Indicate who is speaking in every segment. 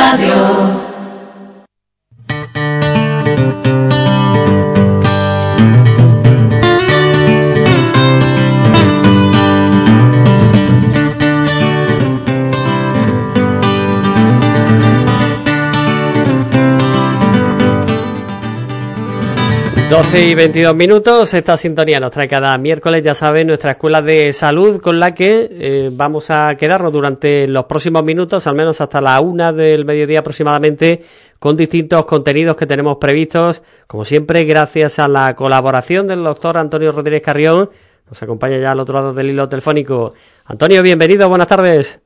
Speaker 1: Radio.
Speaker 2: 12 y 22 minutos, esta sintonía nos trae cada miércoles, ya saben, nuestra escuela de salud con la que eh, vamos a quedarnos durante los próximos minutos, al menos hasta la una del mediodía aproximadamente, con distintos contenidos que tenemos previstos, como siempre, gracias a la colaboración del doctor Antonio Rodríguez Carrión, nos acompaña ya al otro lado del hilo telefónico. Antonio, bienvenido, buenas tardes.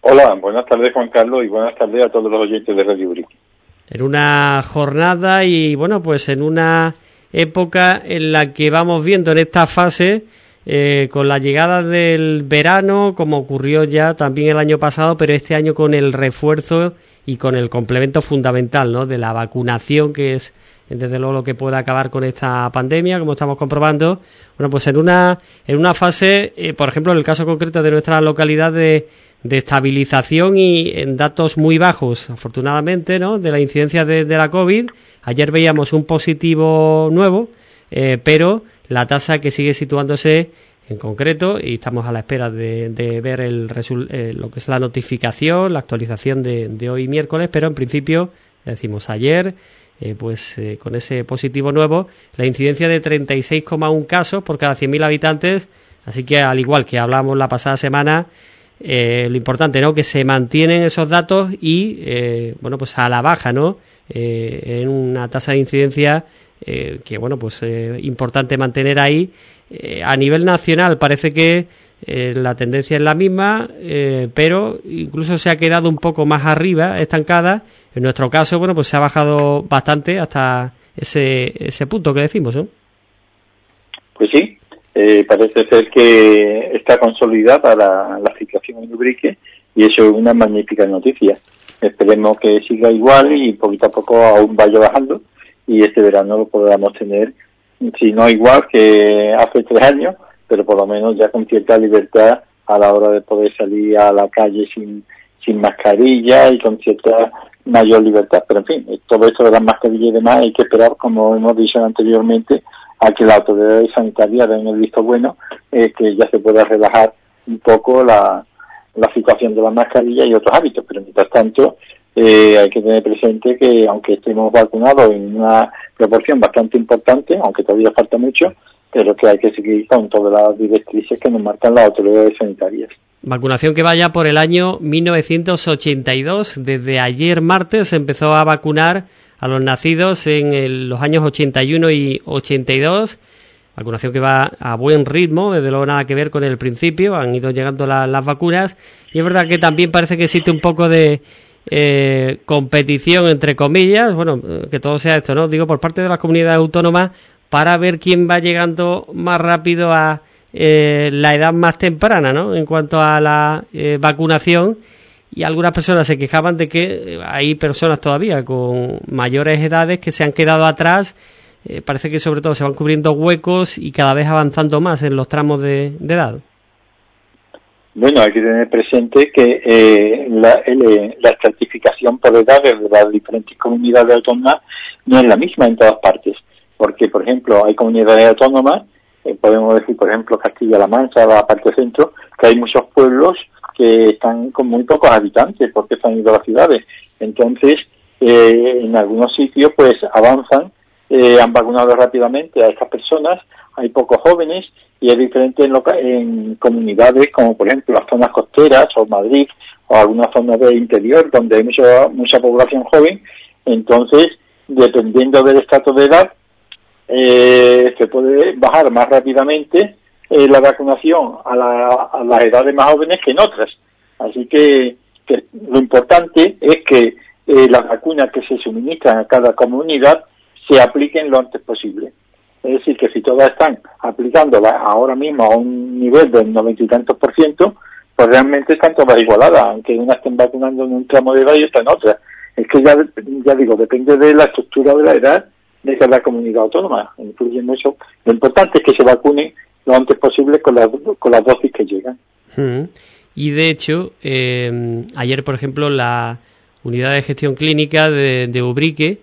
Speaker 3: Hola, buenas tardes Juan Carlos y buenas tardes a todos los oyentes de Radio Brick
Speaker 2: en una jornada y bueno, pues en una época en la que vamos viendo en esta fase eh, con la llegada del verano, como ocurrió ya también el año pasado, pero este año con el refuerzo y con el complemento fundamental ¿no? de la vacunación, que es desde luego lo que puede acabar con esta pandemia, como estamos comprobando. Bueno, pues en una, en una fase, eh, por ejemplo, en el caso concreto de nuestra localidad de de estabilización y en datos muy bajos, afortunadamente, ¿no? de la incidencia de, la COVID. Ayer veíamos un positivo nuevo, eh, pero la tasa que sigue situándose en concreto y estamos a la espera de, ver el eh, lo que es la notificación, la actualización de, hoy miércoles, pero en principio, decimos ayer, eh, pues con ese positivo nuevo, la incidencia de 36,1 casos por cada 100.000 habitantes, así que al igual que hablamos la pasada semana, eh, lo importante, ¿no? Que se mantienen esos datos y, eh, bueno, pues a la baja, ¿no? Eh, en una tasa de incidencia que, bueno, pues importante mantener ahí. a nivel nacional parece que la tendencia es la misma, pero incluso se ha quedado un poco más arriba, estancada. En nuestro caso, bueno, pues se ha bajado bastante hasta ese, ese punto que decimos, ¿no?
Speaker 3: Pues sí, eh, parece ser que está consolidada la, la situación en Ubrique y eso es una magnífica noticia. Esperemos que siga igual y poquito a poco aún vaya bajando y este verano lo podamos tener, si no igual que hace tres años, pero por lo menos ya con cierta libertad a la hora de poder salir a la calle sin, sin mascarilla y con cierta mayor libertad. Pero en fin, todo esto de las mascarillas y demás hay que esperar, como hemos dicho anteriormente, a que la autoridad sanitaria den el visto bueno, eh, que ya se pueda relajar un poco la, situación de la mascarilla y otros hábitos. Pero mientras tanto, eh, hay que tener presente que aunque estemos vacunados en una proporción bastante importante, aunque todavía falta mucho, pero que hay que seguir con todas las directrices que nos marcan las autoridades sanitarias.
Speaker 2: Vacunación que vaya por el año 1982. Desde ayer martes empezó a vacunar a los nacidos en los años 81 y 82. Vacunación que va a buen ritmo, desde luego nada que ver con el principio, han ido llegando las vacunas y es verdad que también parece que existe un poco de eh, competición entre comillas, bueno, que todo sea esto, ¿no? Digo, por parte de las comunidades autónomas para ver quién va llegando más rápido a eh, la edad más temprana, ¿no? En cuanto a la eh, vacunación y algunas personas se quejaban de que eh, hay personas todavía con mayores edades que se han quedado atrás. Eh, parece que sobre todo se van cubriendo huecos y cada vez avanzando más en los tramos de, edad.
Speaker 3: Bueno, hay que tener presente que eh, la, la estratificación por edades de las diferentes comunidades autónomas no es la misma en todas partes, porque, por ejemplo, hay comunidades autónomas, podemos decir, por ejemplo, Castilla-La Mancha, la parte centro, que hay muchos pueblos que están con muy pocos habitantes porque se han ido a las ciudades. Entonces, eh, en algunos sitios, pues avanzan, eh, han vacunado rápidamente a estas personas, hay pocos jóvenes y es diferente en, en comunidades como, por ejemplo, las zonas costeras o Madrid o algunas zonas de interior donde hay mucha, mucha población joven. Entonces, dependiendo del estatus de edad, eh, se puede bajar más rápidamente eh, la vacunación a, las edades más jóvenes que en otras. Así que, lo importante es que eh, las vacunas que se suministran a cada comunidad se apliquen lo antes posible. Es decir, que si todas están aplicando ahora mismo a un nivel del noventa y tantos por ciento, pues realmente están todas igualadas, aunque unas estén vacunando en un tramo de edad y otra en otra. Es que ya, ya digo, depende de la estructura de la edad de cada comunidad autónoma. Influye mucho. Lo importante es que se vacunen lo antes posible con, con las dosis que llegan.
Speaker 2: Y de hecho, eh, ayer, por ejemplo, la unidad de gestión clínica de, Ubrique,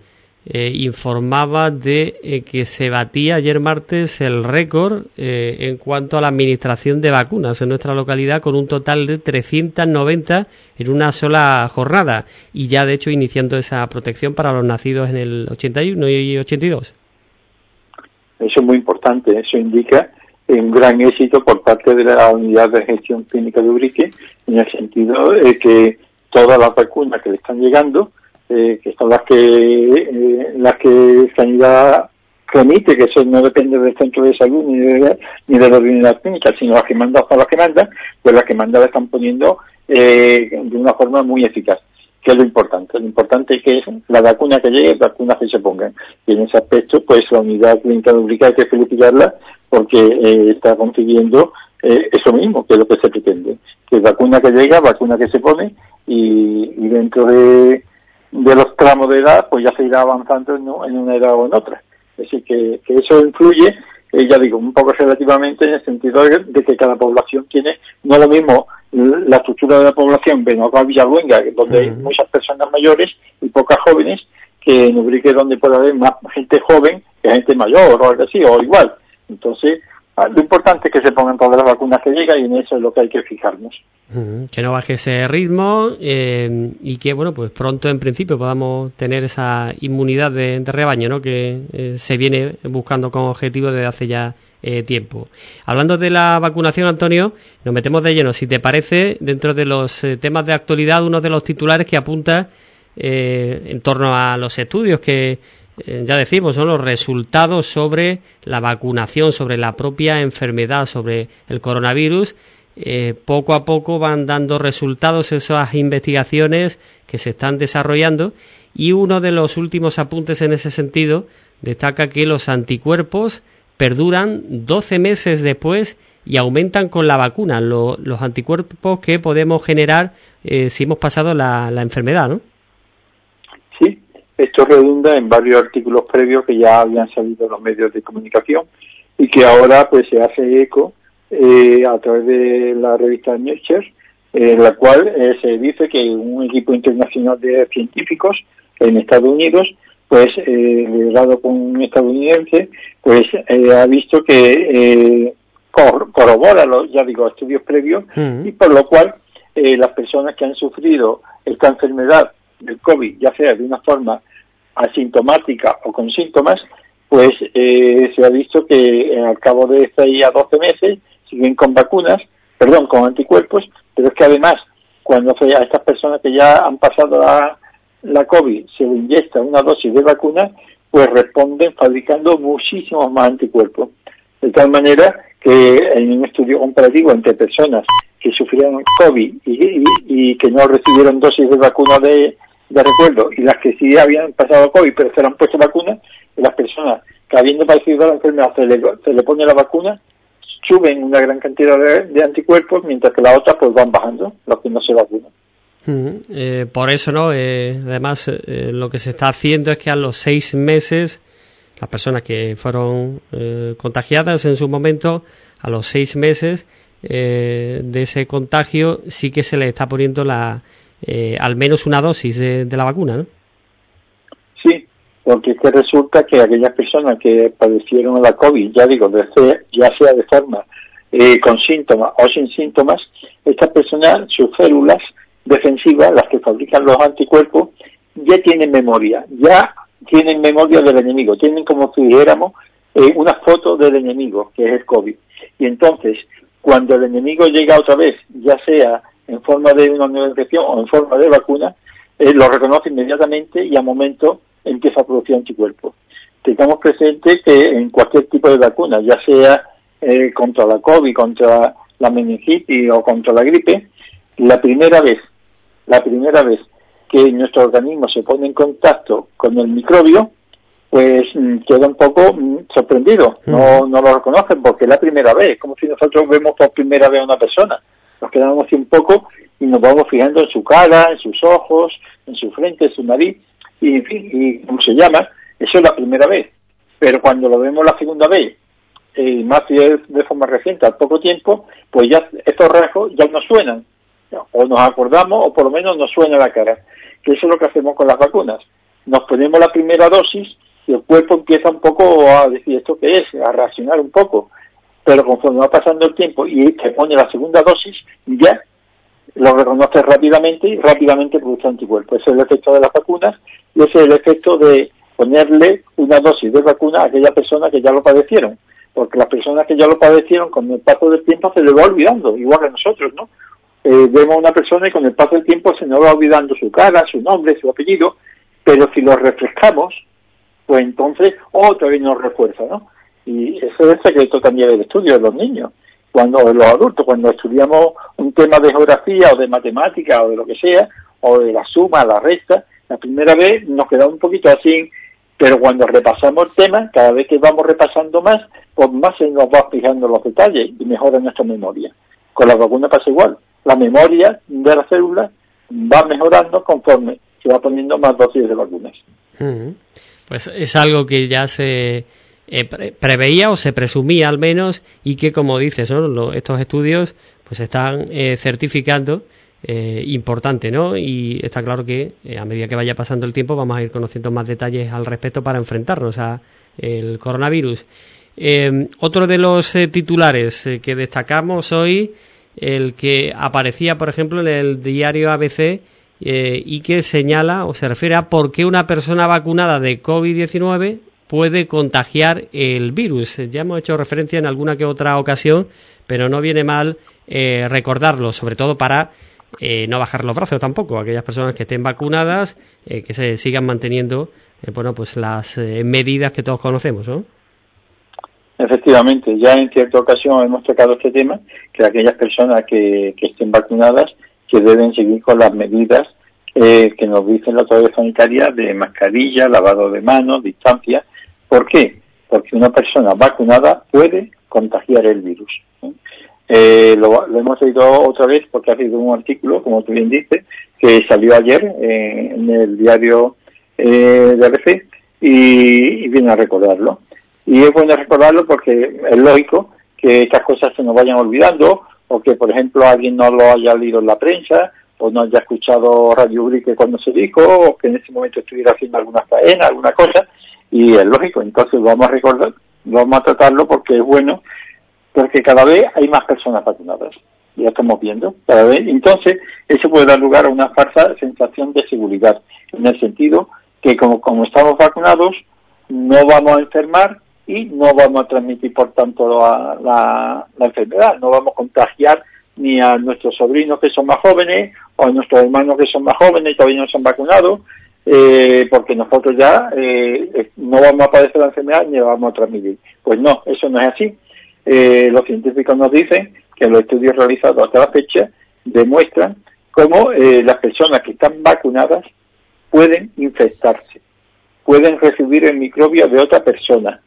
Speaker 2: eh, informaba de eh, que se batía ayer martes el récord eh, en cuanto a la administración de vacunas en nuestra localidad con un total de 390 en una sola jornada y ya de hecho iniciando esa protección para los nacidos en el 81 y 82.
Speaker 3: Eso es muy importante, eso indica un gran éxito por parte de la unidad de gestión clínica de Ubrique en el sentido de que todas las vacunas que le están llegando, eh, que son las que eh, las que Sanidad remite, que eso no depende del centro de salud ni de, ni de la unidad clínica, sino las que mandan para las que mandan, pues las que mandan la están poniendo eh, de una forma muy eficaz que es lo importante. Lo importante es que la vacuna que llegue, vacunas que se pongan. Y en ese aspecto, pues la unidad clínica de hay que felicitarla porque eh, está consiguiendo eh, eso mismo, que es lo que se pretende. Que vacuna que llega, vacuna que se pone y, dentro de, los tramos de edad, pues ya se irá avanzando en, una edad o en otra. Es decir, que, eso influye, eh, ya digo, un poco relativamente en el sentido de, que cada población tiene no lo mismo la estructura de la población Benogá Villaluenga, donde hay muchas personas mayores y pocas jóvenes, que en Ubrique donde puede haber más gente joven que gente mayor o algo así, o igual. Entonces, ah, lo importante es que se pongan todas las vacunas que llegan y en eso es lo que hay que fijarnos.
Speaker 2: Que no baje ese ritmo eh, y que, bueno, pues pronto en principio podamos tener esa inmunidad de, rebaño, ¿no? Que eh, se viene buscando como objetivo desde hace ya eh, tiempo. Hablando de la vacunación, Antonio, nos metemos de lleno. Si te parece, dentro de los temas de actualidad, uno de los titulares que apunta en torno a los estudios que eh, ya decimos, son los resultados sobre la vacunación, sobre la propia enfermedad, sobre el coronavirus. Eh, poco a poco van dando resultados esas investigaciones que se están desarrollando y uno de los últimos apuntes en ese sentido destaca que los anticuerpos perduran 12 meses después y aumentan con la vacuna los anticuerpos que podemos generar eh, si hemos pasado la, la enfermedad, ¿no?
Speaker 3: Esto redunda en varios artículos previos que ya habían salido los medios de comunicación y que ahora pues se hace eco eh, a través de la revista Nature, en la cual eh, se dice que un equipo internacional de científicos en Estados Unidos, pues eh, liderado por un estadounidense, pues eh, ha visto que corrobora los, ya digo, estudios previos mm. y por lo cual las personas que han sufrido esta enfermedad del COVID, ya sea de una forma asintomática o con síntomas, pues eh, se ha visto que eh, al cabo de 6 a 12 meses siguen con vacunas, perdón, con anticuerpos, pero es que además, cuando a estas personas que ya han pasado la, la COVID se le inyecta una dosis de vacuna, pues responden fabricando muchísimos más anticuerpos. De tal manera que en un estudio comparativo entre personas que sufrieron COVID y, que no recibieron dosis de vacuna de, de recuerdo y las que sí habían pasado COVID pero se le han puesto vacuna, las personas que habiendo padecido la enfermedad se le, se le pone la vacuna, suben una gran cantidad de, anticuerpos, mientras que las otras pues van bajando, los que no se vacunan.
Speaker 2: Eh, por eso, ¿no? Eh, además, eh, lo que se está haciendo es que a los seis meses, las personas que fueron contagiadas en su momento, a los seis meses de ese contagio, sí que se le está poniendo la, al menos una dosis de, la vacuna.
Speaker 3: Sí, porque es que resulta que aquellas personas que padecieron la COVID, ya digo, ya sea de forma eh, con síntomas o sin síntomas, estas personas, sus células defensivas, las que fabrican los anticuerpos, ya tienen memoria, ya tienen memoria del enemigo, tienen como si dijéramos eh, una foto del enemigo, que es el COVID. Y entonces, cuando el enemigo llega otra vez, ya sea en forma de una nueva infección o en forma de vacuna, eh, lo reconoce inmediatamente y a momento empieza a producir anticuerpos. Tengamos presente que en cualquier tipo de vacuna, ya sea eh, contra la COVID, contra la meningitis o contra la gripe, la primera vez, la primera vez que nuestro organismo se pone en contacto con el microbio, pues mm, queda un poco mm, sorprendido, no, no lo reconocen porque es la primera vez, como si nosotros vemos por primera vez a una persona nos quedamos así un poco y nos vamos fijando en su cara, en sus ojos, en su frente, en su nariz, y en fin, y como se llama, eso es la primera vez. Pero cuando lo vemos la segunda vez, y más de, de forma reciente, al poco tiempo, pues ya estos rasgos ya no suenan. O nos acordamos o por lo menos nos suena la cara, que eso es lo que hacemos con las vacunas. Nos ponemos la primera dosis y el cuerpo empieza un poco a decir esto qué es, a reaccionar un poco, pero conforme va pasando el tiempo y te pone la segunda dosis, ya lo reconoces rápidamente y rápidamente produce anticuerpos. Ese es el efecto de las vacunas y ese es el efecto de ponerle una dosis de vacuna a aquella persona que ya lo padecieron. Porque las personas que ya lo padecieron con el paso del tiempo se le va olvidando, igual que nosotros, ¿no? Eh, vemos a una persona y con el paso del tiempo se nos va olvidando su cara, su nombre, su apellido, pero si lo refrescamos, pues entonces otra vez nos refuerza, ¿no? Y ese es el secreto también del estudio de los niños cuando los adultos, cuando estudiamos un tema de geografía o de matemática o de lo que sea, o de la suma, la resta, la primera vez nos quedamos un poquito así, pero cuando repasamos el tema, cada vez que vamos repasando más, pues más se nos va fijando los detalles y mejora nuestra memoria. Con la vacuna pasa igual. La memoria de la célula va mejorando conforme se va poniendo más dosis de vacunas.
Speaker 2: Pues es algo que ya se eh, preveía o se presumía al menos y que como dices estos estudios pues están eh, certificando eh, importante no y está claro que a medida que vaya pasando el tiempo vamos a ir conociendo más detalles al respecto para enfrentarnos a el coronavirus. Otro de los titulares que destacamos hoy el que aparecía por ejemplo en el diario ABC y que señala o se refiere a por qué una persona vacunada de COVID-19 puede contagiar el virus. Ya hemos hecho referencia en alguna que otra ocasión, pero no viene mal eh, recordarlo, sobre todo para eh, no bajar los brazos tampoco. Aquellas personas que estén vacunadas, eh, que se sigan manteniendo, bueno, pues las medidas que todos conocemos, ¿no?
Speaker 3: Efectivamente, ya en cierta ocasión hemos tocado este tema, que aquellas personas que, estén vacunadas, que deben seguir con las medidas que nos dicen la autoridad sanitaria de mascarilla, lavado de manos, distancia, ¿Por qué? Porque una persona vacunada puede contagiar el virus. Eh, lo, hemos leído otra vez porque ha sido un artículo, como tú bien dices, que salió ayer eh, en el diario eh, de ABC y, viene a recordarlo. Y es bueno recordarlo porque es lógico que estas cosas se nos vayan olvidando o que, por ejemplo, alguien no lo haya leído en la prensa o no haya escuchado Radio Urique cuando se dijo o que en ese momento estuviera haciendo alguna faena, alguna cosa. Y es lógico, entonces vamos a recordar, vamos a tratarlo porque es bueno, porque cada vez hay más personas vacunadas, ya estamos viendo, cada vez, entonces eso puede dar lugar a una falsa sensación de seguridad, en el sentido que como, como estamos vacunados, no vamos a enfermar y no vamos a transmitir, por tanto, la, la, enfermedad, no vamos a contagiar ni a nuestros sobrinos que son más jóvenes o a nuestros hermanos que son más jóvenes y todavía no se han vacunado, eh, porque nosotros ya eh, no vamos a padecer la enfermedad ni la vamos a transmitir. Pues no, eso no es así. Eh, los científicos nos dicen que los estudios realizados hasta la fecha demuestran cómo las personas que están vacunadas pueden infectarse, pueden recibir el microbio de otra persona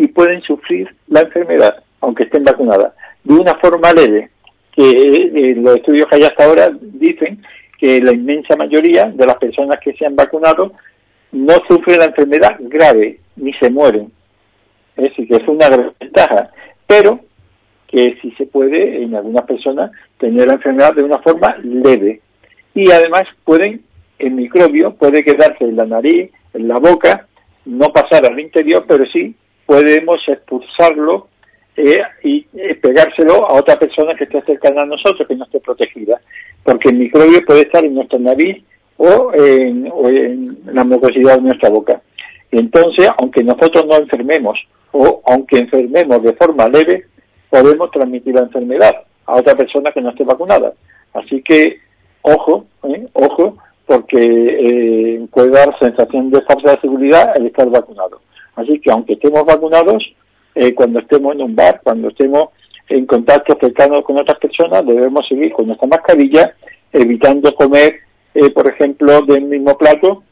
Speaker 3: y pueden sufrir la enfermedad, aunque estén vacunadas, de una forma leve, que los estudios que hay hasta ahora dicen que la inmensa mayoría de las personas que se han vacunado no sufren la enfermedad grave ni se mueren. Es decir, que es una gran ventaja, pero que sí se puede en algunas personas tener la enfermedad de una forma leve. Y además pueden, el microbio puede quedarse en la nariz, en la boca, no pasar al interior, pero sí podemos expulsarlo eh, y eh, pegárselo a otra persona que esté cercana a nosotros, que no esté protegida porque el microbio puede estar en nuestra nariz o en, la mucosidad de nuestra boca. entonces, aunque nosotros no enfermemos o aunque enfermemos de forma leve, podemos transmitir la enfermedad a otra persona que no esté vacunada. Así que, ojo, ¿eh? ojo, porque eh, puede dar sensación de falsa de seguridad el estar vacunado. Así que, aunque estemos vacunados, eh, cuando estemos en un bar, cuando estemos en contacto cercano con otras personas, debemos seguir con nuestra mascarilla, evitando comer, eh, por ejemplo, del mismo plato.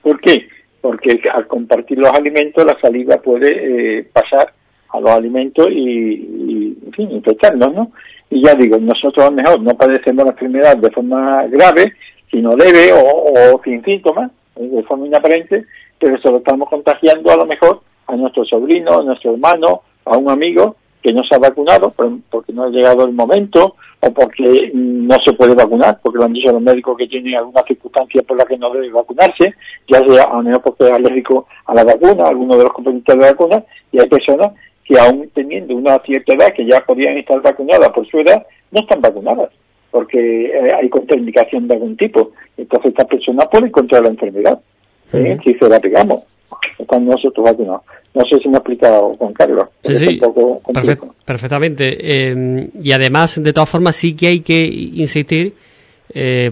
Speaker 3: ¿Por qué? Porque al compartir los alimentos, la saliva puede eh, pasar a los alimentos y, en fin, infectarnos, ¿no? Y ya digo, nosotros a lo mejor no padecemos la enfermedad de forma grave, sino leve o, sin síntomas, de forma inaparente, pero se lo estamos contagiando a lo mejor a nuestro sobrino, a nuestro hermano, a un amigo que no se ha vacunado porque no ha llegado el momento o porque no se puede vacunar, porque lo han dicho los médicos que tienen alguna circunstancia por la que no debe vacunarse, ya sea a lo mejor porque es alérgico a la vacuna, alguno de los componentes de la vacuna, y hay personas que aún teniendo una cierta edad, que ya podían estar vacunadas por su edad, no están vacunadas, porque eh, hay contraindicación de algún tipo. Entonces estas personas pueden encontrar la enfermedad, ¿eh? si se la pegamos, están nosotros vacunados. No sé si me ha explicado Juan Carlos.
Speaker 2: Sí, sí, perfectamente. Eh, y además, de todas formas, sí que hay que insistir,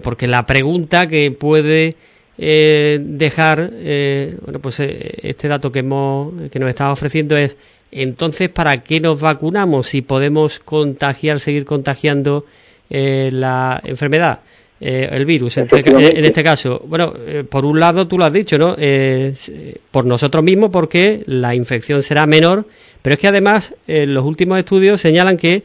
Speaker 2: porque la pregunta que puede dejar, bueno, pues este dato que, hemos, que nos está ofreciendo es entonces, ¿para qué nos vacunamos si podemos contagiar, seguir contagiando eh, la enfermedad? Eh, el virus, en, este, este caso. Bueno, eh, por un lado tú lo has dicho, ¿no? por nosotros mismos porque la infección será menor, pero es que además los últimos estudios señalan que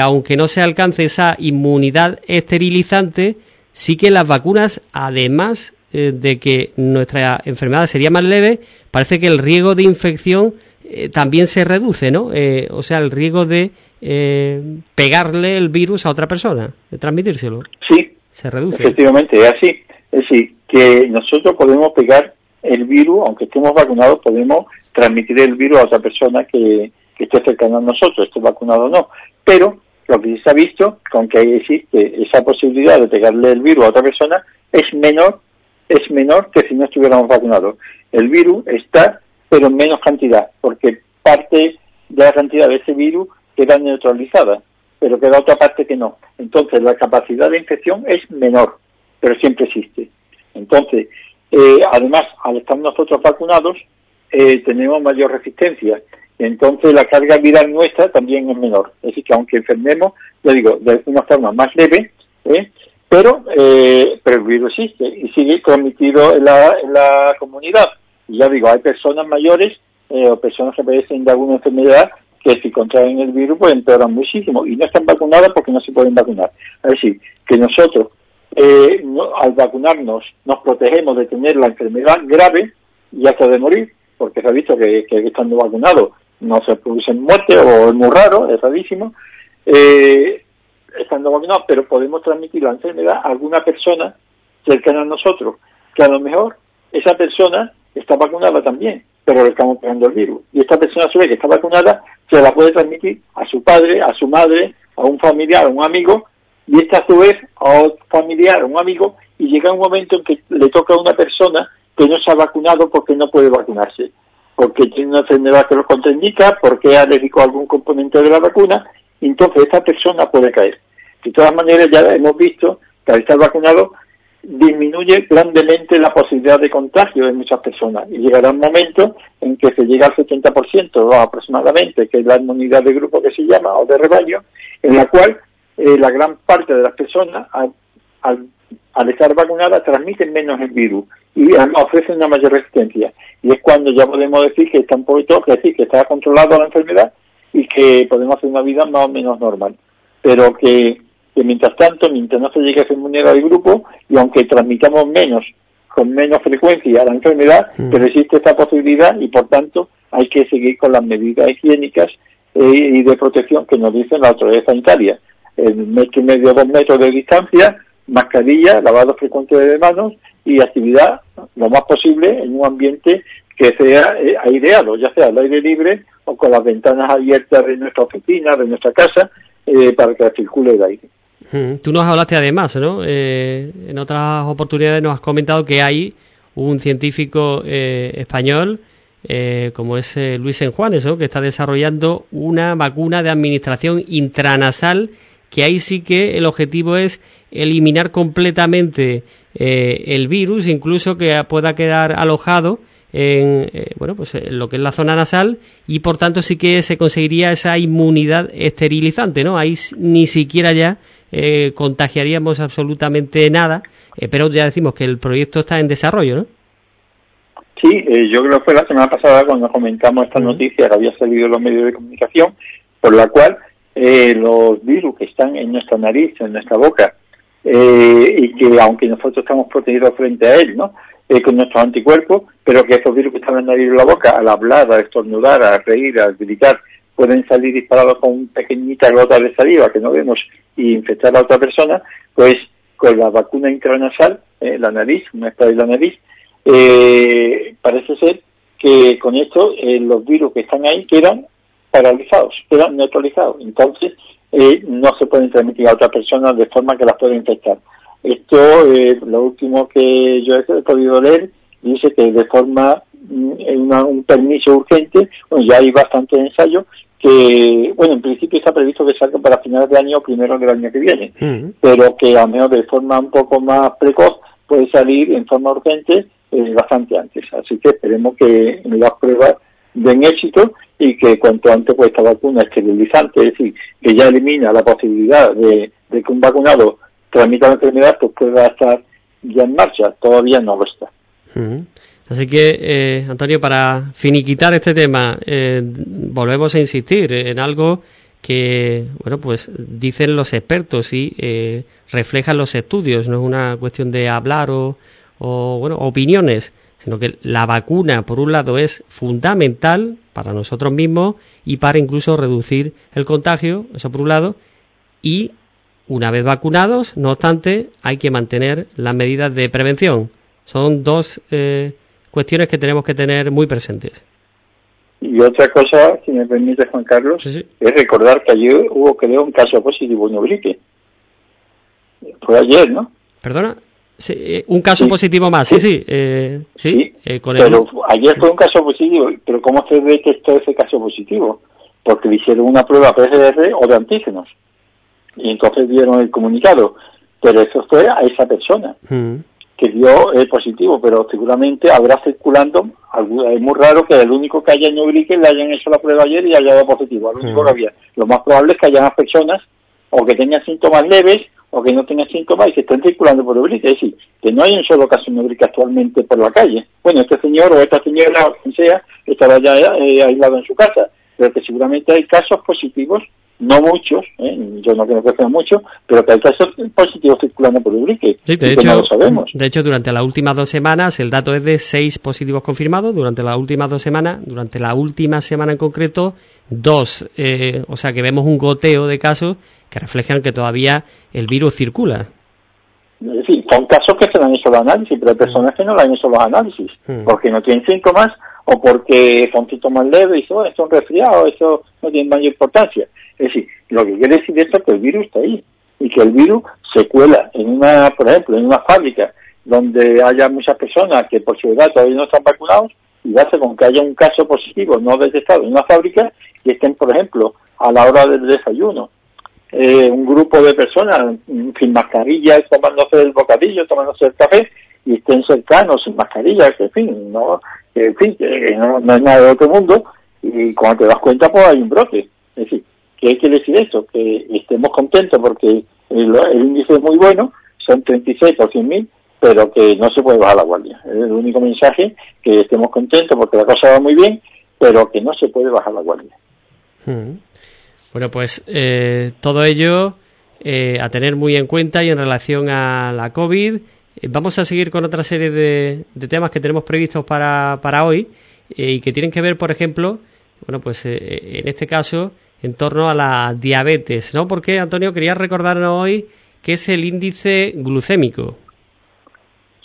Speaker 2: aunque no se alcance esa inmunidad esterilizante, sí que las vacunas, además de que nuestra enfermedad sería más leve, parece que el riesgo de infección eh, también se reduce, ¿no? Eh, o sea, el riesgo de eh, pegarle el virus a otra persona, de transmitírselo.
Speaker 3: Sí, Efectivamente, es así. Es decir, que nosotros podemos pegar el virus, aunque estemos vacunados, podemos transmitir el virus a otra persona que, esté cercana a nosotros, esté vacunado o no. Pero lo que se ha visto, con que existe esa posibilidad de pegarle el virus a otra persona, es menor, es menor que si no estuviéramos vacunados. El virus está pero en menos cantidad, porque parte de la cantidad de ese virus queda neutralizada, pero queda otra parte que no. Entonces, la capacidad de infección es menor, pero siempre existe. Entonces, eh, además, al estar nosotros vacunados, eh, tenemos mayor resistencia. Entonces, la carga viral nuestra también es menor. Es decir, que aunque enfermemos, yo digo, de una forma más leve, ¿eh? pero, pero el virus existe y sigue transmitido en la, en la comunidad. Y ya digo, hay personas mayores eh, o personas que padecen de alguna enfermedad que si contraen el virus pues empeoran muchísimo y no están vacunadas porque no se pueden vacunar. Es decir, que nosotros eh, al vacunarnos nos protegemos de tener la enfermedad grave y hasta de morir, porque se ha visto que, estando vacunados no se producen muertes o es muy raro, es rarísimo, eh, estando vacunados, pero podemos transmitir la enfermedad a alguna persona cercana a nosotros, que a lo mejor esa persona está vacunada también, pero le estamos pegando el virus. Y esta persona se ve que está vacunada, se la puede transmitir a su padre, a su madre, a un familiar, a un amigo, y esta a su vez a otro familiar, a un amigo, y llega un momento en que le toca a una persona que no se ha vacunado porque no puede vacunarse, porque tiene una enfermedad que lo contraindica, porque alérgico a algún componente de la vacuna, y entonces esta persona puede caer. De todas maneras, ya hemos visto que al estar vacunado disminuye grandemente la posibilidad de contagio de muchas personas y llegará un momento en que se llega al 70% aproximadamente, que es la inmunidad de grupo que se llama, o de rebaño, en la cual eh, la gran parte de las personas, al, estar vacunadas, transmiten menos el virus y ofrecen una mayor resistencia. Y es cuando ya podemos decir que está un poquito, que decir que está controlada la enfermedad y que podemos hacer una vida más o menos normal. Pero que que mientras tanto, mientras no se llegue a inmunidad del grupo, y aunque transmitamos menos, con menos frecuencia la enfermedad, pero existe esta posibilidad y por tanto hay que seguir con las medidas higiénicas eh, y de protección que nos dicen la autoridad sanitaria. El metro y medio, dos metros de distancia, mascarilla, lavado frecuente de manos y actividad lo más posible en un ambiente que sea eh, aireado, ya sea al aire libre o con las ventanas abiertas de nuestra oficina, de nuestra casa, eh, para que circule el aire.
Speaker 2: Tú nos hablaste además, ¿no? Eh, en otras oportunidades nos has comentado que hay un científico eh, español, eh, como es Luis Enjuanes, ¿no? que está desarrollando una vacuna de administración intranasal, que ahí sí que el objetivo es eliminar completamente el virus, incluso que pueda quedar alojado en bueno pues en lo que es la zona nasal y por tanto sí que se conseguiría esa inmunidad esterilizante no ahí ni siquiera ya eh, contagiaríamos absolutamente nada, eh, pero ya decimos que el proyecto está en desarrollo, ¿no?
Speaker 3: Sí, eh, yo creo que fue la semana pasada cuando comentamos esta noticia que había salido en los medios de comunicación, por la cual los virus que están en nuestra nariz, en nuestra boca, y que aunque nosotros estamos protegidos frente a él, ¿no? con nuestros anticuerpos, pero que esos virus que están en la nariz y en la boca, al hablar, a estornudar, a reír, a gritar, pueden salir disparados con pequeñitas gotas de saliva que no vemos y infectar a otra persona, pues con la vacuna intranasal, eh, la nariz, una spray de la nariz, eh, parece ser que con esto eh, los virus que están ahí quedan paralizados, quedan neutralizados. Entonces, eh, no se pueden transmitir a otras personas de forma que las pueden infectar. Esto, eh, lo último que yo he podido leer, dice que de forma, mm, un permiso urgente, ya hay bastante ensayo, que, bueno, en principio está previsto que salga para finales de año o primero del año que viene, pero que al menos de forma un poco más precoz puede salir en forma urgente eh, bastante antes. Así que esperemos que las pruebas den éxito y que cuanto antes pues esta vacuna esterilizante, es decir, que ya elimina la posibilidad de, que un vacunado transmita la enfermedad, pues pueda estar ya en marcha. Todavía no lo está.
Speaker 2: Así que, eh, Antonio, para finiquitar este tema, eh, volvemos a insistir en algo que, bueno, pues dicen los expertos y eh, reflejan los estudios. No es una cuestión de hablar o, o, bueno, opiniones, sino que la vacuna, por un lado, es fundamental para nosotros mismos y para incluso reducir el contagio, eso por un lado, y una vez vacunados, no obstante, hay que mantener las medidas de prevención. Son dos eh, cuestiones que tenemos que tener muy presentes.
Speaker 3: Y otra cosa, si me permite, Juan Carlos, es recordar que ayer hubo, creo, un caso positivo en Ubrique. Fue ayer, ¿no?
Speaker 2: ¿Perdona? Eh, un caso positivo más, sí, sí. Eh, sí,
Speaker 3: eh, pero ayer fue un caso positivo, pero ¿cómo se detectó ese caso positivo? Porque le hicieron una prueba PCR o de antígenos. Y entonces dieron el comunicado. Pero eso fue a esa persona. Mm que dio el positivo, pero seguramente habrá circulando, es muy raro que el único que haya en Ubrique le hayan hecho la prueba ayer y haya dado positivo, lo único que había. Lo más probable es que haya más personas o que tengan síntomas leves o que no tengan síntomas y se estén circulando por Ubrique, es decir, que no hay un solo caso en Ubrique actualmente por la calle. Bueno, este señor o esta señora o quien sea estará ya eh, aislado en su casa, pero que seguramente hay casos positivos no muchos, ¿eh? yo no creo que sean muchos, pero que hay casos positivos circulando por Ubrique.
Speaker 2: Sí, de hecho, no lo sabemos. De hecho, durante las últimas dos semanas, el dato es de seis positivos confirmados. Durante las últimas dos semanas, durante la última semana en concreto, dos. Eh, o sea que vemos un goteo de casos que reflejan que todavía el virus circula.
Speaker 3: Sí, son casos que se le han hecho los análisis, pero hay personas que no le han hecho los análisis, hmm. porque no tienen síntomas o porque son síntomas leves y eso es un resfriado, eso no tiene mayor importancia. Es decir, lo que quiere decir esto es que el virus está ahí y que el virus se cuela en una, por ejemplo, en una fábrica donde haya muchas personas que por su edad todavía no están vacunados y hace con que haya un caso positivo no detectado en una fábrica y estén, por ejemplo, a la hora del desayuno, eh, un grupo de personas sin mascarillas tomándose el bocadillo, tomándose el café y estén cercanos sin mascarillas, en fin, no, en fin, no, no, es nada de otro mundo y cuando te das cuenta pues hay un brote. ¿Qué quiere decir eso? Que estemos contentos porque el, índice es muy bueno, son 36 por 100.000, pero que no se puede bajar la guardia. Es el único mensaje, que estemos contentos porque la cosa va muy bien, pero que no se puede bajar la guardia.
Speaker 2: Hmm. Bueno, pues eh, todo ello eh, a tener muy en cuenta y en relación a la COVID. Eh, vamos a seguir con otra serie de, temas que tenemos previstos para, para hoy y que tienen que ver, por ejemplo, bueno, pues en este caso, en torno a la diabetes, ¿no? Porque, Antonio, quería recordarnos hoy que es el índice glucémico.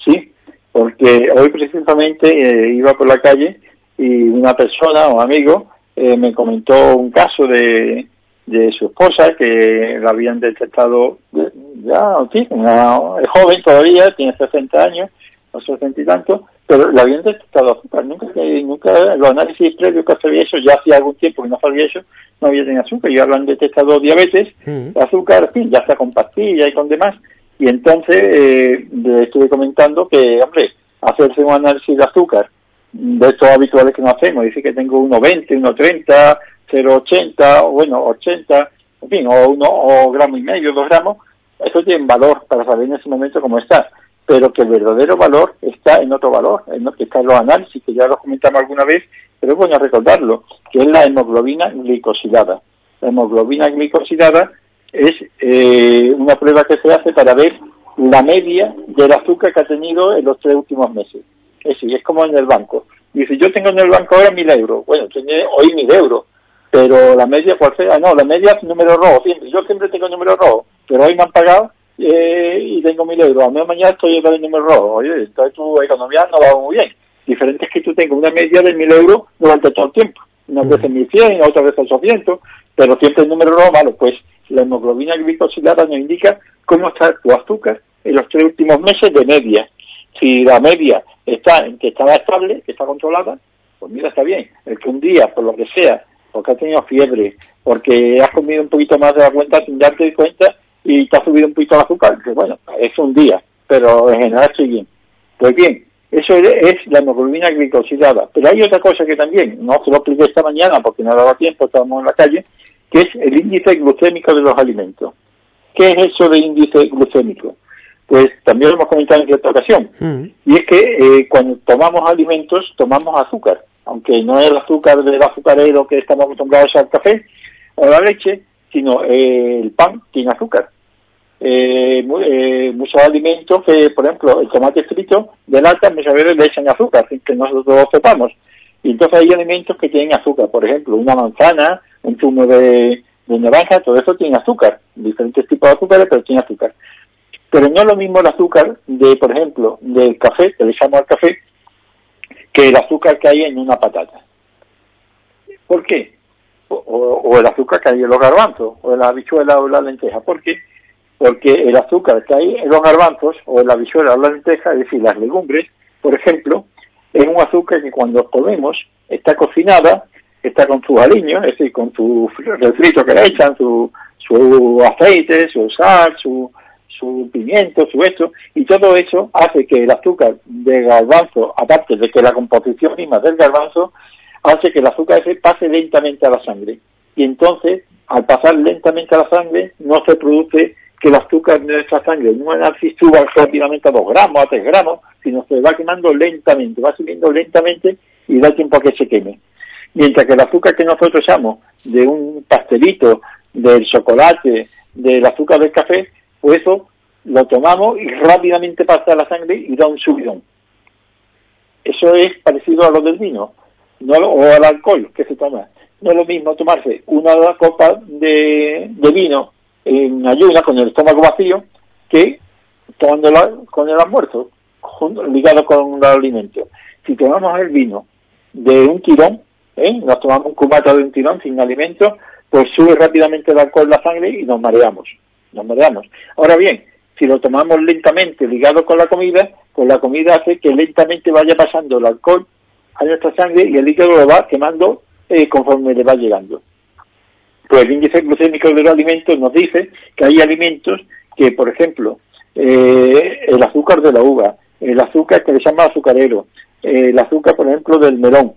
Speaker 3: Sí, porque hoy precisamente eh, iba por la calle y una persona o amigo eh, me comentó un caso de, de su esposa que la habían detectado ya, sí, una, es joven todavía, tiene 60 años, o 60 y tanto, pero la habían detectado azúcar, nunca, nunca los análisis previos que había hecho, ya hacía algún tiempo que no había hecho, no había tenido azúcar, ya lo han detectado diabetes, azúcar, fin, ya está con pastillas y con demás, y entonces eh, le estuve comentando que, hombre, hacerse un análisis de azúcar, de estos habituales que no hacemos, dice que tengo 1,20, 1,30, 0,80, bueno, 80, en fin, o uno o gramo y medio, dos gramos, eso tiene valor para saber en ese momento cómo está pero que el verdadero valor está en otro valor, en lo que está en los análisis, que ya lo comentamos alguna vez, pero es bueno recordarlo, que es la hemoglobina glicosilada. La hemoglobina glicosilada es eh, una prueba que se hace para ver la media del azúcar que ha tenido en los tres últimos meses. Es decir, es como en el banco. Dice, yo tengo en el banco ahora mil euros. Bueno, tiene hoy mil euros, pero la media, ¿cuál sea? No, la media es número rojo, siempre. Yo siempre tengo número rojo, pero hoy me han pagado eh, y tengo mil euros. A mí mañana estoy con el número rojo. Oye, entonces tu economía no va muy bien. Diferente es que tú tengas una media de mil euros durante todo el tiempo. Unas veces mil cien, otras veces ochocientos, pero siempre el número rojo, malo, pues la hemoglobina glicosilada nos indica cómo está tu azúcar en los tres últimos meses de media. Si la media está en que estaba estable, que está controlada, pues mira, está bien. El que un día, por lo que sea, porque has tenido fiebre, porque has comido un poquito más de la cuenta sin darte cuenta y te ha subido un poquito el azúcar, que bueno, es un día, pero en general estoy bien. Pues bien, eso es la hemoglobina glicosilada. Pero hay otra cosa que también, no se lo expliqué esta mañana porque no daba tiempo, estábamos en la calle, que es el índice glucémico de los alimentos. ¿Qué es eso de índice glucémico? Pues también lo hemos comentado en cierta ocasión. Mm. Y es que eh, cuando tomamos alimentos, tomamos azúcar aunque no es el azúcar del azucarero que estamos acostumbrados al café o la leche, sino eh, el pan tiene azúcar. Eh, eh, muchos alimentos que, por ejemplo, el tomate frito de lata muchas veces le echan azúcar, sin que nosotros sepamos. Y entonces hay alimentos que tienen azúcar, por ejemplo, una manzana, un zumo de, de naranja, todo eso tiene azúcar, diferentes tipos de azúcares, pero tiene azúcar. Pero no es lo mismo el azúcar de, por ejemplo, del café, que le llamo al café, que el azúcar que hay en una patata. ¿Por qué? O, el azúcar que hay en los garbanzos, o en la habichuela o en la lenteja. ¿Por qué? Porque el azúcar que hay en los garbanzos, o en la habichuela o la lenteja, es decir, las legumbres, por ejemplo, es un azúcar que cuando comemos está cocinada, está con sus aliños, es decir, con su refrito que le echan, su, su aceite, su sal, su, su pimiento, su eso, y todo eso hace que el azúcar de garbanzo, aparte de que la composición misma del garbanzo, hace que el azúcar ese pase lentamente a la sangre. Y entonces, al pasar lentamente a la sangre, no se produce que el azúcar de nuestra sangre no análisis suba rápidamente a 2 gramos, a 3 gramos, sino se va quemando lentamente, va subiendo lentamente y da tiempo a que se queme. Mientras que el azúcar que nosotros usamos de un pastelito, del chocolate, del azúcar del café, pues eso lo tomamos y rápidamente pasa a la sangre y da un subidón. Eso es parecido a lo del vino no o al alcohol que se toma. No es lo mismo tomarse una copa de, vino en ayuda con el estómago vacío que tomándola con el almuerzo, ligado con el alimento. Si tomamos el vino de un tirón, ¿eh? nos tomamos un cubata de un tirón sin alimento, pues sube rápidamente el alcohol en la sangre y nos mareamos. Nos mareamos. Ahora bien, si lo tomamos lentamente ligado con la comida, pues la comida hace que lentamente vaya pasando el alcohol a nuestra sangre y el líquido lo va quemando eh, conforme le va llegando. Pues el índice glucémico de los alimentos nos dice que hay alimentos que, por ejemplo, eh, el azúcar de la uva, el azúcar que le llama azucarero, el azúcar, por ejemplo, del melón,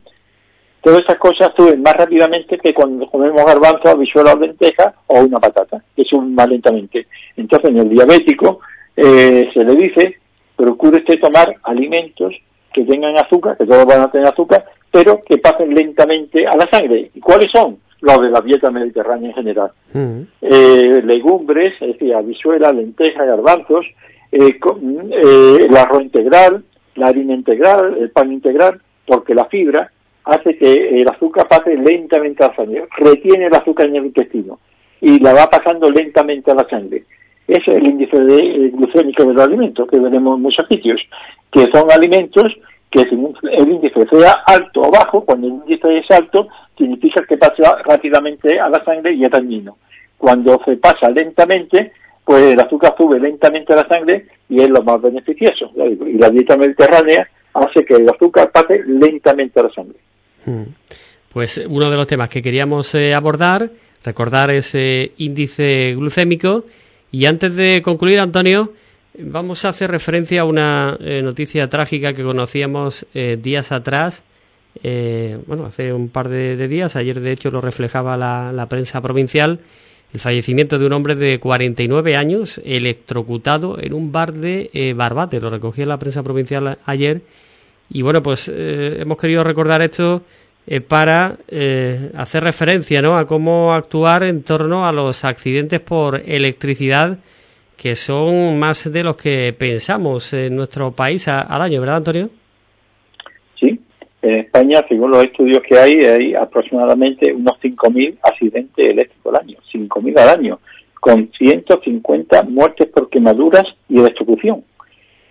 Speaker 3: Todas esas cosas suben más rápidamente que cuando comemos garbanzo, habichuela o lenteja o una patata, que suben más lentamente. Entonces, en el diabético eh, se le dice, procure usted tomar alimentos que tengan azúcar, que todos van a tener azúcar, pero que pasen lentamente a la sangre. ¿Y cuáles son? Los de la dieta mediterránea en general. Mm. Eh, legumbres, es decir, habichuela, lenteja, garbanzos, eh, el arroz integral, la harina integral, el pan integral, porque la fibra hace que el azúcar pase lentamente a la sangre, retiene el azúcar en el intestino y la va pasando lentamente a la sangre. Ese es el índice de, eh, glucémico de los alimentos que veremos en muchos sitios, que son alimentos que si el índice sea alto o bajo, cuando el índice es alto, significa que pasa rápidamente a la sangre y es dañino. Cuando se pasa lentamente, pues el azúcar sube lentamente a la sangre y es lo más beneficioso. Y la dieta mediterránea hace que el azúcar pase lentamente a la sangre.
Speaker 2: Hmm. Pues uno de los temas que queríamos eh, abordar, recordar ese índice glucémico. Y antes de concluir, Antonio, vamos a hacer referencia a una eh, noticia trágica que conocíamos eh, días atrás. bueno, hace un par de, días, ayer de hecho lo reflejaba la, la, prensa provincial, el fallecimiento de un hombre de 49 años electrocutado en un bar de Barbate. Lo recogía la prensa provincial ayer y bueno, pues eh, hemos querido recordar esto eh, para eh, hacer referencia ¿no? a cómo actuar en torno a los accidentes por electricidad que son más de los que pensamos en nuestro país al año, ¿verdad, Antonio?
Speaker 3: Sí. Eh, España, según los estudios que hay, hay aproximadamente unos 5.000 accidentes eléctricos al año, 5.000 al año, con 150 muertes por quemaduras y electrocución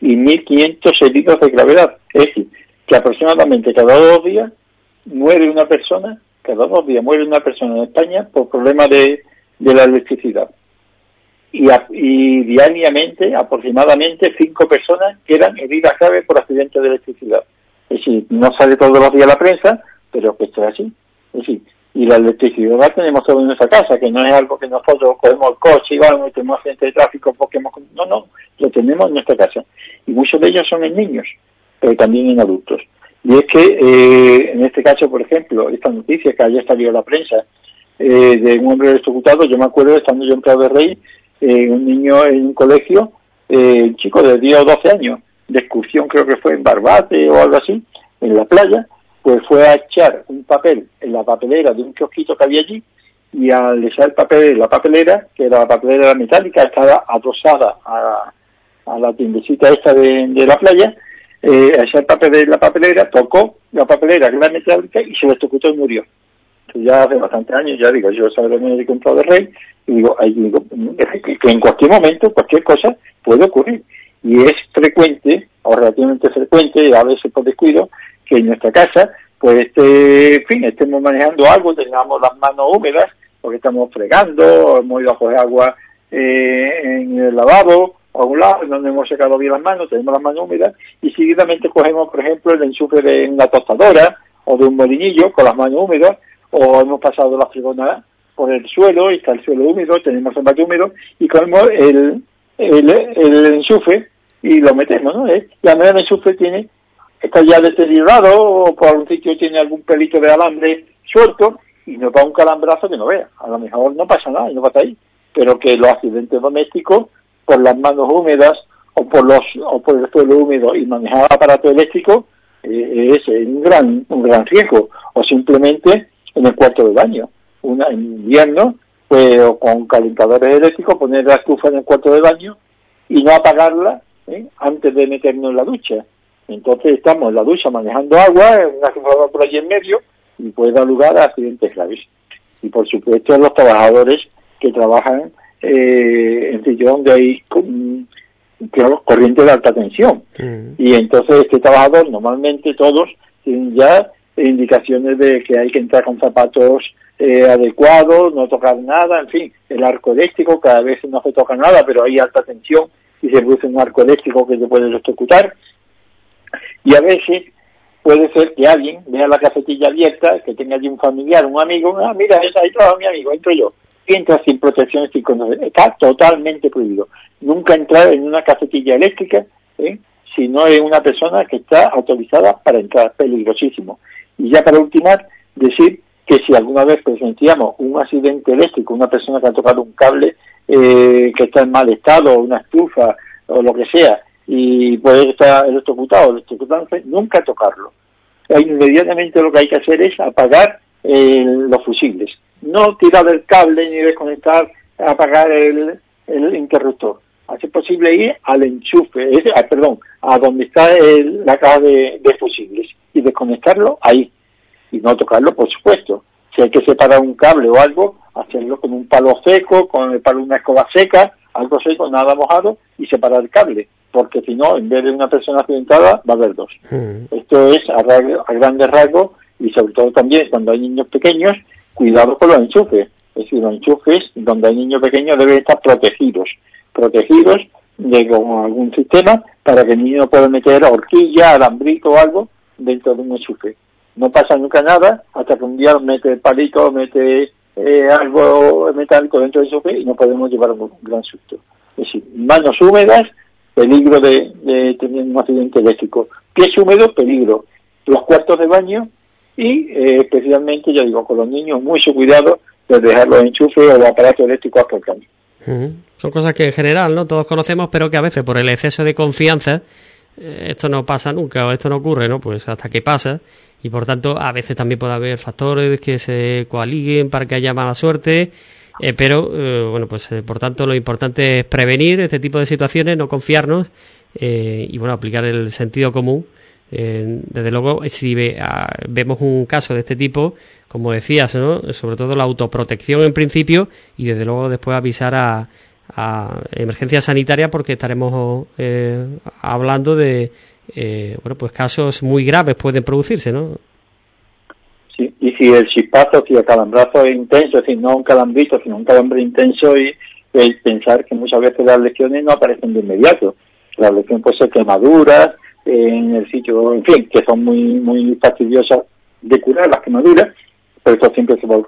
Speaker 3: y 1.500 heridos de gravedad. Es decir, que aproximadamente cada dos días muere una persona, cada dos días muere una persona en España por problemas de, de la electricidad. Y, y, diariamente, aproximadamente, cinco personas quedan heridas graves por accidentes de electricidad. Es decir, no sale todos los días la prensa, pero que esto es así. Es decir, y la electricidad la tenemos todo en nuestra casa, que no es algo que nosotros cogemos el coche y vamos y tenemos accidente de tráfico porque hemos... No, no, lo tenemos en nuestra casa. Y muchos de ellos son en niños, pero también en adultos. Y es que, eh, en este caso, por ejemplo, esta noticia que haya salido la prensa eh, de un hombre electrocutado, yo me acuerdo, estando yo en Prado de Rey, eh, un niño en un colegio, un chico de 10 o 12 años, de excursión creo que fue en Barbate o algo así, en la playa, pues fue a echar un papel en la papelera de un kiosquito que había allí y al echar el papel en la papelera, que era la papelera metálica, estaba adosada a, la tiendecita esta de, la playa, eh, echar el papel en la papelera, tocó la papelera que era metálica y se electrocutó y murió. Ya hace bastantes años, ya digo, yo que me comprado de rey y digo, ahí digo, que en cualquier momento, cualquier cosa puede ocurrir. Y es frecuente, o relativamente frecuente, a veces por descuido, que en nuestra casa, pues este, en fin, estemos manejando algo, tengamos las manos húmedas, porque estamos fregando, hemos ido a coger agua eh, en el lavabo, o a un lado, donde hemos secado bien las manos, tenemos las manos húmedas, y seguidamente cogemos, por ejemplo, el enchufe de una tostadora o de un molinillo con las manos húmedas, o hemos pasado la fregona por el suelo, y está el suelo húmedo, tenemos el mate húmedo, y cogemos el, el, el enchufe y lo metemos, ¿no? ¿Eh? La manera de enchufe tiene está ya deteriorado o por algún sitio tiene algún pelito de alambre suelto y nos da un calambrazo que no vea. A lo mejor no pasa nada y no pasa ahí, pero que los accidentes domésticos por las manos húmedas o por los o por el suelo húmedo y manejar aparato eléctrico eh, es un gran un gran riesgo o simplemente en el cuarto de baño una en invierno pues o con calentadores eléctricos poner la estufa en el cuarto de baño y no apagarla ¿eh? antes de meternos en la ducha entonces estamos en la ducha manejando agua, una estufa por allí en medio y puede dar lugar a accidentes graves y por supuesto los trabajadores que trabajan eh, en sitios donde hay corriente de alta tensión. Mm. Y entonces este trabajador, normalmente todos, tienen ya indicaciones de que hay que entrar con zapatos eh, adecuados, no tocar nada, en fin, el arco eléctrico, cada vez no se toca nada, pero hay alta tensión y se produce un arco eléctrico que se puede electrocutar. Y a veces puede ser que alguien vea la cafetilla abierta, que tenga allí un familiar, un amigo, ah, mira, ahí trabaja mi amigo, entro yo entra sin protección, sin. Está totalmente prohibido. Nunca entrar en una cafetilla eléctrica ¿eh? si no es una persona que está autorizada para entrar. Peligrosísimo. Y ya para ultimar, decir que si alguna vez presenciamos un accidente eléctrico, una persona que ha tocado un cable eh, que está en mal estado, una estufa o lo que sea, y puede estar electrocutado, electrocutándose, nunca tocarlo. Inmediatamente lo que hay que hacer es apagar eh, los fusibles no tirar el cable ni desconectar, apagar el, el interruptor. Hace posible ir al enchufe, ah, perdón, a donde está la caja de, fusibles y desconectarlo ahí. Y no tocarlo, por supuesto. Si hay que separar un cable o algo, hacerlo con un palo seco, con el palo de una escoba seca, algo seco, nada mojado, y separar el cable. Porque si no, en vez de una persona accidentada, va a haber dos. Mm. Esto es a, a grandes rasgos y sobre todo también cuando hay niños pequeños cuidado con los enchufes. Es decir, los enchufes donde hay niños pequeños deben estar protegidos, protegidos de con algún sistema para que el niño pueda meter horquilla, alambrito o algo dentro de un enchufe. No pasa nunca nada hasta que un día mete palito, mete eh, algo metálico dentro del enchufe y no podemos llevar un gran susto. Es decir, manos húmedas, peligro de, tener un accidente eléctrico. Pies húmedos, peligro. Los cuartos de baño, y eh, especialmente, ya digo, con los niños, mucho cuidado de dejar los enchufes o aparatos eléctricos por el camino.
Speaker 2: Son cosas que en general no todos conocemos, pero que a veces por el exceso de confianza esto no pasa nunca o esto no ocurre, ¿no? Pues hasta que pasa y por tanto a veces también puede haber factores que se coaliguen para que haya mala suerte, eh, pero bueno, pues por tanto lo importante es prevenir este tipo de situaciones, no confiarnos y bueno, aplicar el sentido común desde luego, si vemos un caso de este tipo, como decías, ¿no? sobre todo la autoprotección en principio y desde luego después avisar a, a emergencia sanitaria porque estaremos eh, hablando de eh, bueno pues casos muy graves pueden producirse, ¿no?
Speaker 3: Sí, y si el chispazo, si el calambrazo es intenso, decir, no un calambrito, sino un calambre intenso y pensar que muchas veces las lesiones no aparecen de inmediato. Las lesiones pueden ser quemaduras en el sitio, en fin, que son muy muy fastidiosas de curar las quemaduras, pero eso siempre se va a.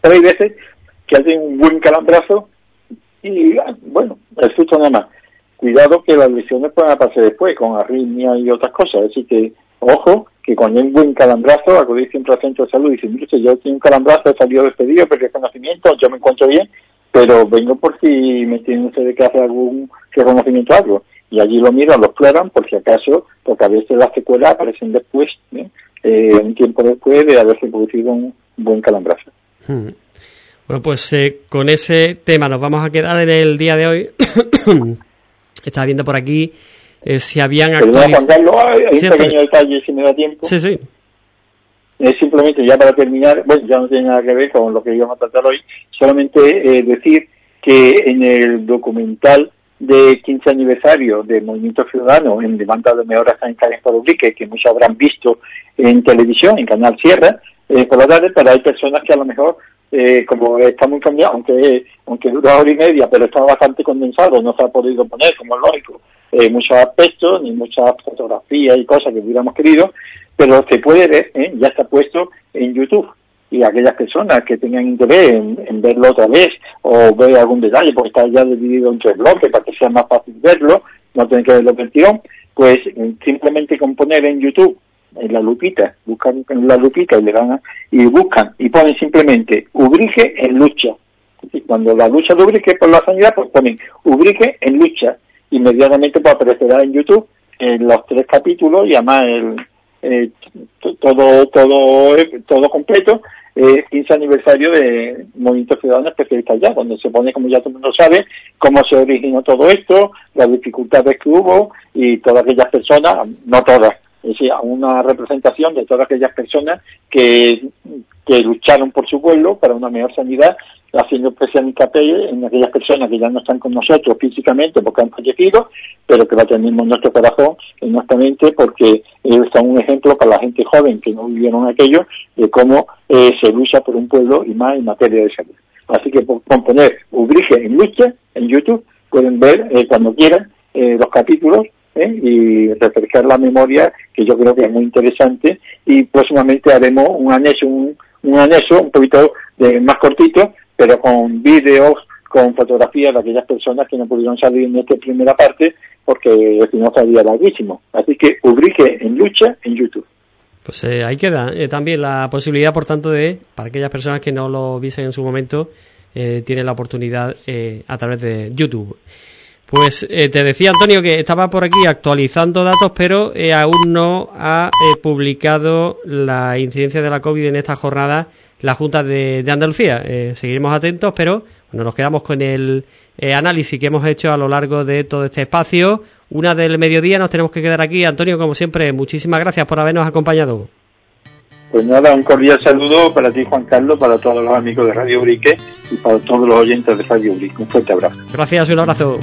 Speaker 3: Pero hay veces que hacen un buen calambrazo y bueno, el susto nada más. Cuidado que las lesiones puedan aparecer después con arritmia y otras cosas. Así que, ojo, que hay un buen calambrazo, acudir siempre al centro de salud y decir, mire, yo tengo un calambrazo, he salido despedido, perdí conocimiento, yo me encuentro bien, pero vengo por si me tienen ustedes que hacer algún reconocimiento algo. Y allí lo miran, lo exploran, por si acaso, porque a veces las secuelas aparecen después, ¿eh? Eh, un tiempo después de haberse producido un buen calambrazo. Hmm.
Speaker 2: Bueno, pues eh, con ese tema nos vamos a quedar en el día de hoy. Estaba viendo por aquí eh, si habían
Speaker 3: actualizado... hay un pequeño detalle, si me da tiempo.
Speaker 2: Sí, sí.
Speaker 3: Es simplemente, ya para terminar, bueno, ya no tiene nada que ver con lo que íbamos a tratar hoy, solamente eh, decir que en el documental de 15 aniversario del Movimiento Ciudadano en demanda de mejoras sanitarias por Ubrique, que muchos habrán visto en televisión, en Canal Sierra, por la tarde, pero hay personas que a lo mejor eh, como está muy cambiado, aunque aunque dura hora y media, pero está bastante condensado, no se ha podido poner, como es lógico, eh, muchos aspectos, ni muchas fotografías y cosas que hubiéramos querido, pero se puede ver, ¿eh? ya está puesto en YouTube. Y aquellas personas que tengan interés en, verlo otra vez o ver algún detalle, porque está ya dividido en tres bloques para que sea más fácil verlo, no tener que verlo en pues simplemente con poner en YouTube en la lupita, buscan en la lupita y le dan y buscan y ponen simplemente Ubrique en lucha. Cuando la lucha de Ubrique por la sanidad, pues ponen Ubrique en lucha. Inmediatamente pues aparecerá en YouTube en los tres capítulos y además el, eh, todo todo todo completo eh, 15 aniversario de Movimiento Ciudadano Especialista ya, donde se pone, como ya todo el mundo sabe, cómo se originó todo esto, las dificultades que hubo y todas aquellas personas, no todas, es decir, una representación de todas aquellas personas que, que lucharon por su pueblo para una mejor sanidad, haciendo especial hincapié en aquellas personas que ya no están con nosotros físicamente porque han fallecido, pero que la tenemos en nuestro corazón, en nuestra mente, porque ellos son un ejemplo para la gente joven que no vivieron aquello, de cómo eh, se lucha por un pueblo y más en materia de salud. Así que por, poner Ubrige en lucha en YouTube, pueden ver eh, cuando quieran eh, los capítulos ¿eh? y refrescar la memoria, que yo creo que es muy interesante, y próximamente haremos un anexo, un, anexo un poquito de, más cortito, pero con vídeos, con fotografías de aquellas personas que no pudieron salir en esta primera parte, porque si no salía larguísimo. Así que Ubrique en lucha en YouTube.
Speaker 2: Pues eh, ahí queda eh, también la posibilidad, por tanto, de, para aquellas personas que no lo visen en su momento, eh, tienen la oportunidad a través de YouTube. Pues eh, te decía Antonio que estaba por aquí actualizando datos, pero eh, aún no ha eh, publicado la incidencia de la COVID en esta jornada la Junta de, Andalucía. seguiremos atentos, pero bueno, nos quedamos con el análisis que hemos hecho a lo largo de todo este espacio. Una del mediodía nos tenemos que quedar aquí. Antonio, como siempre, muchísimas gracias por habernos acompañado.
Speaker 3: Pues nada, un cordial saludo para ti, Juan Carlos, para todos los amigos de Radio Urique y para todos los oyentes de Radio Urique. Un fuerte abrazo.
Speaker 2: Gracias, un abrazo.